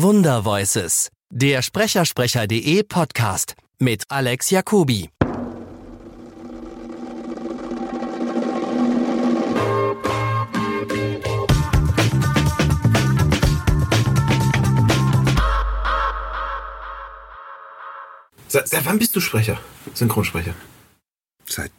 Wundervoices, der Sprechersprecher.de Podcast mit Alex Jacobi. Seit, seit wann bist du Sprecher? Synchronsprecher? Seit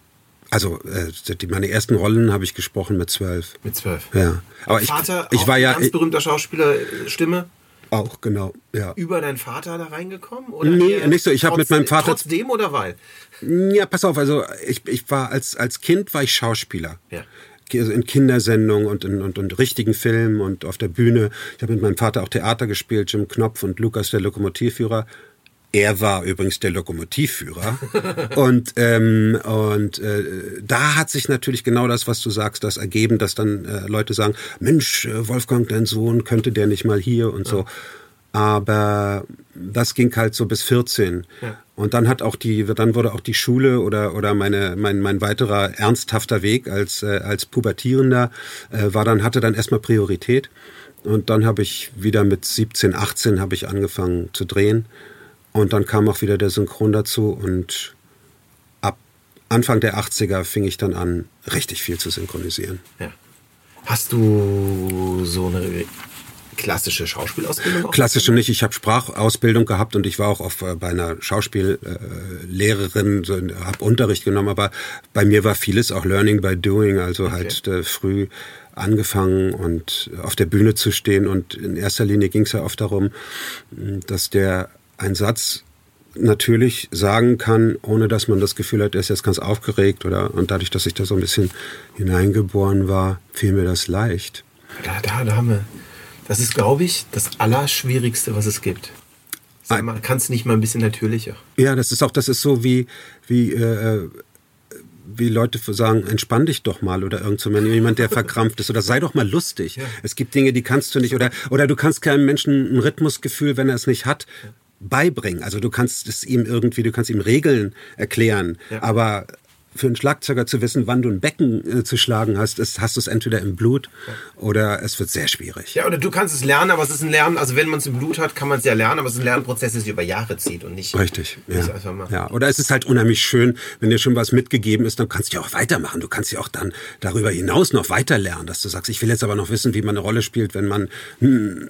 also äh, die, meine ersten Rollen habe ich gesprochen mit zwölf. Mit zwölf. Ja. Aber Vater, ich, ich war ja ganz berühmter Schauspieler Stimme. Auch genau, ja. Über deinen Vater da reingekommen oder Nee, nicht so. Ich habe mit meinem Vater trotzdem oder weil? Ja, pass auf, also ich, ich war als als Kind war ich Schauspieler. Ja. Also in Kindersendungen und in und, und richtigen Filmen und auf der Bühne. Ich habe mit meinem Vater auch Theater gespielt, Jim Knopf und Lukas der Lokomotivführer. Er war übrigens der Lokomotivführer. und ähm, und äh, da hat sich natürlich genau das, was du sagst, das ergeben, dass dann äh, Leute sagen, Mensch, äh, Wolfgang, dein Sohn, könnte der nicht mal hier und ja. so. Aber das ging halt so bis 14. Ja. Und dann hat auch die, dann wurde auch die Schule oder oder meine mein mein weiterer ernsthafter Weg als äh, als Pubertierender äh, war dann hatte dann erstmal Priorität. Und dann habe ich wieder mit 17, 18 habe ich angefangen zu drehen. Und dann kam auch wieder der Synchron dazu und ab Anfang der 80er fing ich dann an, richtig viel zu synchronisieren. Ja. Hast du so eine klassische Schauspielausbildung? Klassische nicht. Ich habe Sprachausbildung gehabt und ich war auch auf, äh, bei einer Schauspiellehrerin, so, habe Unterricht genommen, aber bei mir war vieles auch Learning by Doing, also okay. halt äh, früh angefangen und auf der Bühne zu stehen und in erster Linie ging es ja oft darum, dass der ein Satz natürlich sagen kann, ohne dass man das Gefühl hat, er ist jetzt ganz aufgeregt oder und dadurch, dass ich da so ein bisschen hineingeboren war, fiel mir das leicht. Da, da, da haben wir. Das ist, glaube ich, das Allerschwierigste, was es gibt. Sag mal, kannst nicht mal ein bisschen natürlicher. Ja, das ist auch, das ist so wie, wie, äh, wie Leute sagen, entspann dich doch mal oder irgend so jemand, der verkrampft ist oder sei doch mal lustig. Ja. Es gibt Dinge, die kannst du nicht oder, oder du kannst keinem Menschen ein Rhythmusgefühl, wenn er es nicht hat, beibringen. Also du kannst es ihm irgendwie, du kannst ihm Regeln erklären, ja. aber für einen Schlagzeuger zu wissen, wann du ein Becken äh, zu schlagen hast, ist, hast du es entweder im Blut oder es wird sehr schwierig. Ja, oder du kannst es lernen, aber es ist ein Lernen, also wenn man es im Blut hat, kann man es ja lernen, aber es ist ein Lernprozess, der sich über Jahre zieht und nicht. Richtig. Ja. ja. Oder es ist halt unheimlich schön, wenn dir schon was mitgegeben ist, dann kannst du ja auch weitermachen. Du kannst ja auch dann darüber hinaus noch weiter lernen, dass du sagst, ich will jetzt aber noch wissen, wie man eine Rolle spielt, wenn man, hm,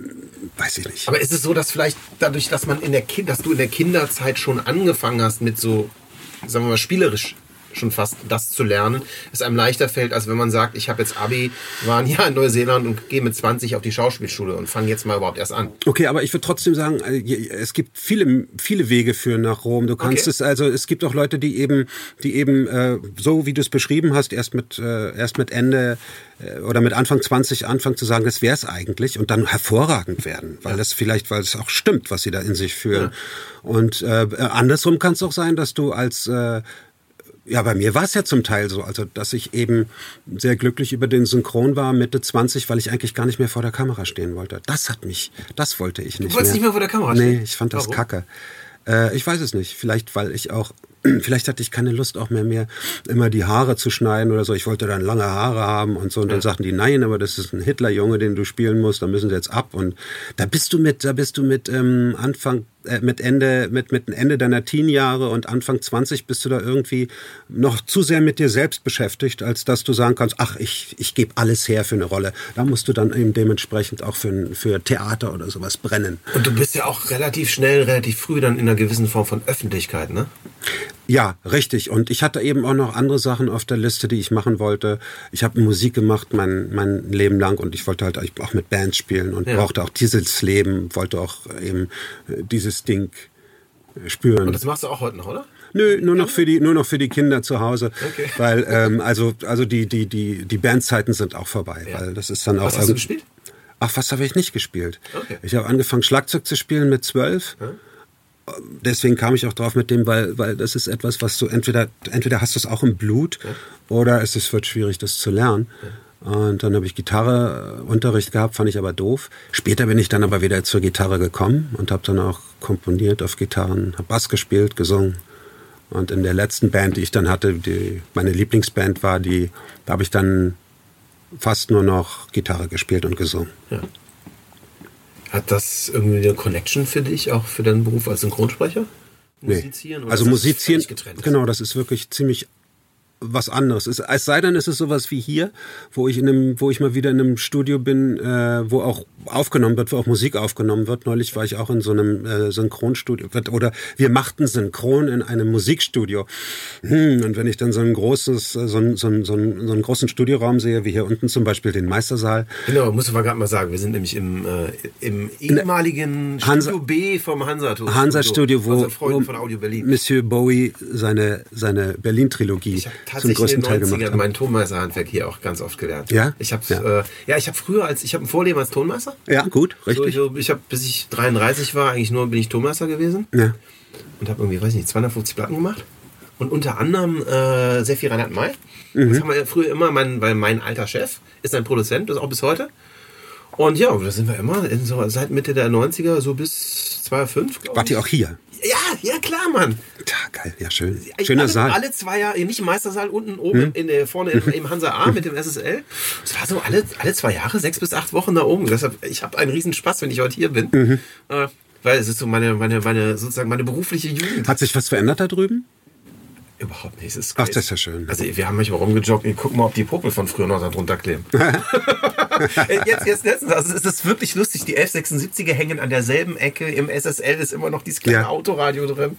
weiß ich nicht. Aber ist es so, dass vielleicht dadurch, dass man in der kind, dass du in der Kinderzeit schon angefangen hast mit so, sagen wir mal, spielerisch schon fast das zu lernen, es einem leichter fällt, als wenn man sagt, ich habe jetzt Abi, war ein Jahr in Neuseeland und gehe mit 20 auf die Schauspielschule und fange jetzt mal überhaupt erst an. Okay, aber ich würde trotzdem sagen, äh, es gibt viele, viele Wege für nach Rom. Du kannst okay. es, also es gibt auch Leute, die eben, die eben äh, so wie du es beschrieben hast, erst mit, äh, erst mit Ende äh, oder mit Anfang 20 anfangen zu sagen, das wäre es eigentlich und dann hervorragend werden, weil ja. das vielleicht, weil es auch stimmt, was sie da in sich fühlen. Ja. Und äh, andersrum kann es auch sein, dass du als äh, ja, bei mir war es ja zum Teil so, also dass ich eben sehr glücklich über den Synchron war, Mitte 20, weil ich eigentlich gar nicht mehr vor der Kamera stehen wollte. Das hat mich, das wollte ich nicht. Du wolltest mehr. nicht mehr vor der Kamera stehen? Nee, ich fand das Warum? kacke. Äh, ich weiß es nicht. Vielleicht, weil ich auch vielleicht hatte ich keine Lust auch mehr mehr immer die Haare zu schneiden oder so. Ich wollte dann lange Haare haben und so. Und dann sagten die, nein, aber das ist ein Hitlerjunge, den du spielen musst, da müssen sie jetzt ab. Und da bist du mit, da bist du mit ähm, Anfang, äh, mit Ende, mit, mit Ende deiner Teenjahre und Anfang 20 bist du da irgendwie noch zu sehr mit dir selbst beschäftigt, als dass du sagen kannst, ach, ich, ich gebe alles her für eine Rolle. Da musst du dann eben dementsprechend auch für, für Theater oder sowas brennen. Und du bist ja auch relativ schnell, relativ früh dann in einer gewissen Form von Öffentlichkeit, ne? Ja, richtig. Und ich hatte eben auch noch andere Sachen auf der Liste, die ich machen wollte. Ich habe Musik gemacht mein, mein Leben lang und ich wollte halt auch mit Bands spielen und ja. brauchte auch dieses Leben, wollte auch eben äh, dieses Ding spüren. Und das machst du auch heute noch, oder? Nö, nur noch für die, nur noch für die Kinder zu Hause. Okay. Weil, ähm, also, also die, die, die, die Bandzeiten sind auch vorbei. Ja. Weil das ist dann auch. Was hast du gespielt? Ach, was habe ich nicht gespielt? Okay. Ich habe angefangen, Schlagzeug zu spielen mit zwölf. Hm? Deswegen kam ich auch drauf mit dem, weil, weil das ist etwas, was du entweder, entweder hast du es auch im Blut ja. oder es ist, wird schwierig, das zu lernen. Ja. Und dann habe ich Gitarreunterricht gehabt, fand ich aber doof. Später bin ich dann aber wieder zur Gitarre gekommen und habe dann auch komponiert auf Gitarren, habe Bass gespielt, gesungen. Und in der letzten Band, die ich dann hatte, die meine Lieblingsband war, die, da habe ich dann fast nur noch Gitarre gespielt und gesungen. Ja. Hat das irgendwie eine Connection für dich, auch für deinen Beruf als Synchronsprecher? Musizieren? Nee. Also musizieren, genau, das ist wirklich ziemlich was anderes ist. Es sei denn, es ist sowas wie hier, wo ich in einem, wo ich mal wieder in einem Studio bin, äh, wo auch aufgenommen wird, wo auch Musik aufgenommen wird. Neulich war ich auch in so einem äh, Synchronstudio oder wir machten Synchron in einem Musikstudio. Hm, und wenn ich dann so ein großes, äh, so, ein, so, ein, so, ein, so einen großen Studioraum sehe, wie hier unten zum Beispiel den Meistersaal. Genau, muss mal gerade mal sagen, wir sind nämlich im, äh, im ehemaligen Hansa, Studio B vom Hansa Studio. Hansa Studio, wo, wo Monsieur Bowie seine, seine Berlin-Trilogie tatsächlich in den 90ern mein Tonmeisterhandwerk hier auch ganz oft gelernt. Ja? Ich habe ja. Äh, ja, ich habe früher als ich habe ein Vorleben als Tonmeister. Ja, gut, richtig. So, ich, habe bis ich 33 war eigentlich nur bin ich Tonmeister gewesen. Ja. Und habe irgendwie weiß nicht 250 Platten gemacht und unter anderem äh, sehr viel Reinhard May. Mhm. Das haben wir früher immer mein weil mein alter Chef ist ein Produzent, das ist auch bis heute. Und ja, da sind wir immer so, seit Mitte der 90er so bis 2005. Wart ihr auch hier? Ja, ja klar, Mann. Ja, geil, ja schön. Schöner alle, Saal. Alle zwei Jahre, nicht im Meistersaal, unten oben hm? in der, vorne im, im Hansa A mit dem SSL. Es war so alle, alle zwei Jahre, sechs bis acht Wochen da oben. Deshalb, ich habe einen riesen Spaß, wenn ich heute hier bin. Mhm. Äh, weil es ist so meine, meine, meine, sozusagen meine berufliche Jugend. Hat sich was verändert da drüben? Überhaupt nicht. Ach, das ist ja schön. Also wir haben manchmal rumgejoggt. Ich guck mal, ob die Popel von früher noch da drunter kleben. jetzt, jetzt letztens, also es ist wirklich lustig. Die 1176er hängen an derselben Ecke. Im SSL ist immer noch dieses kleine ja. Autoradio drin.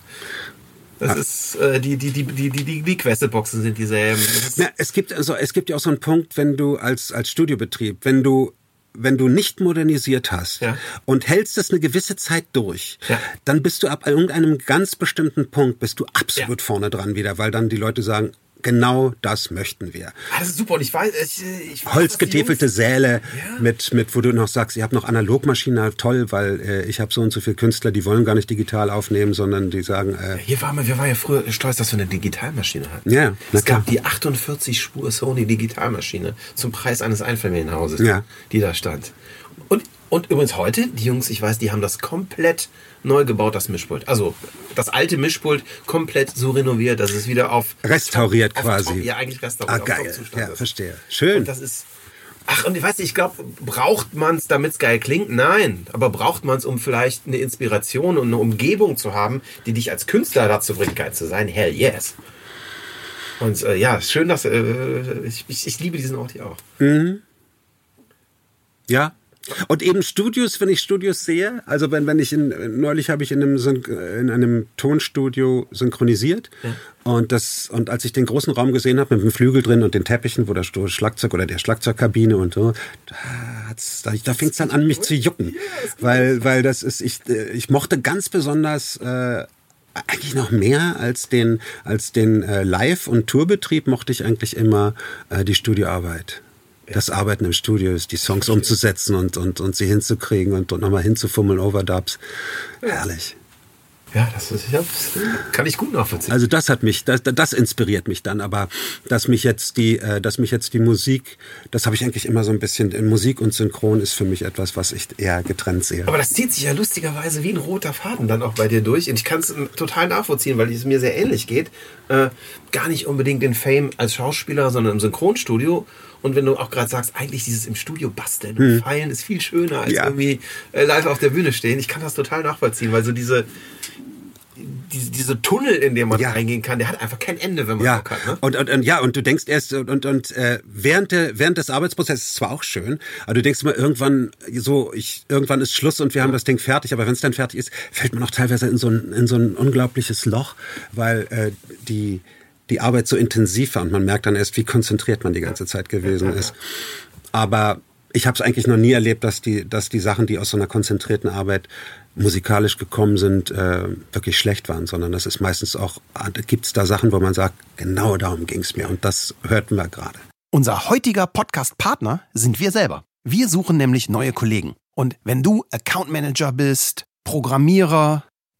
Das ist äh, die die die die die die, die Questelboxen sind dieselben. Ja, es gibt also es gibt ja auch so einen Punkt, wenn du als als Studiobetrieb, wenn du wenn du nicht modernisiert hast ja. und hältst es eine gewisse Zeit durch, ja. dann bist du ab irgendeinem ganz bestimmten Punkt bist du absolut ja. vorne dran wieder, weil dann die Leute sagen, genau das möchten wir. Ah, das ist super. Und ich weiß, ich, ich weiß Holzgetäfelte Säle ja. mit, mit, wo du noch sagst, ihr habt noch Analogmaschine, toll, weil äh, ich habe so und so viele Künstler, die wollen gar nicht digital aufnehmen, sondern die sagen. Äh, Hier waren wir, wir waren ja früher stolz, dass wir eine Digitalmaschine hatten. Ja, es gab die 48 Spur Sony Digitalmaschine zum Preis eines Einfamilienhauses, ja. die da stand. Und und übrigens heute, die Jungs, ich weiß, die haben das komplett neu gebaut, das Mischpult. Also das alte Mischpult komplett so renoviert, dass es wieder auf... Restauriert auf, quasi. Top, ja, eigentlich restauriert. Ah, geil. Ja, verstehe. Schön. Und das ist... Ach, und ich weiß nicht, ich glaube, braucht man es, damit es geil klingt? Nein. Aber braucht man es, um vielleicht eine Inspiration und eine Umgebung zu haben, die dich als Künstler dazu bringt, geil zu sein? Hell yes. Und äh, ja, schön, dass... Äh, ich, ich, ich, liebe diesen Ort hier auch. Mhm. Ja, und eben Studios, wenn ich Studios sehe, also wenn, wenn ich in, neulich habe ich in einem, in einem Tonstudio synchronisiert ja. und das, und als ich den großen Raum gesehen habe mit dem Flügel drin und den Teppichen, wo das Schlagzeug oder der Schlagzeugkabine und so, da, da, da fängt es dann an, mich zu jucken. weil, weil das ist, ich, ich mochte ganz besonders, äh, eigentlich noch mehr als den, als den äh, Live- und Tourbetrieb mochte ich eigentlich immer äh, die Studioarbeit das Arbeiten im Studio ist, die Songs umzusetzen und, und, und sie hinzukriegen und, und nochmal hinzufummeln, Overdubs. Herrlich. Ja, das ist, ja, kann ich gut nachvollziehen. Also das hat mich, das, das inspiriert mich dann, aber dass mich jetzt die, äh, dass mich jetzt die Musik, das habe ich eigentlich immer so ein bisschen, in Musik und Synchron ist für mich etwas, was ich eher getrennt sehe. Aber das zieht sich ja lustigerweise wie ein roter Faden dann auch bei dir durch und ich kann es total nachvollziehen, weil es mir sehr ähnlich geht. Äh, gar nicht unbedingt den Fame als Schauspieler, sondern im Synchronstudio und wenn du auch gerade sagst, eigentlich dieses im Studio basteln und hm. feilen ist viel schöner als ja. irgendwie äh, live auf der Bühne stehen. Ich kann das total nachvollziehen, weil so diese, diese, diese Tunnel, in den man ja. reingehen kann, der hat einfach kein Ende, wenn man ja. Bock hat. Ne? Und, und, und ja, und du denkst erst und und, und äh, während der, während des Arbeitsprozesses ist zwar auch schön, aber du denkst immer irgendwann so, ich irgendwann ist Schluss und wir haben das Ding fertig. Aber wenn es dann fertig ist, fällt man auch teilweise in so ein in so ein unglaubliches Loch, weil äh, die die Arbeit so intensiv war und man merkt dann erst, wie konzentriert man die ganze Zeit gewesen ist. Aber ich habe es eigentlich noch nie erlebt, dass die, dass die Sachen, die aus so einer konzentrierten Arbeit musikalisch gekommen sind, äh, wirklich schlecht waren, sondern das ist meistens auch, gibt es da Sachen, wo man sagt, genau darum ging es mir und das hörten wir gerade. Unser heutiger Podcast-Partner sind wir selber. Wir suchen nämlich neue Kollegen. Und wenn du Account Manager bist, Programmierer,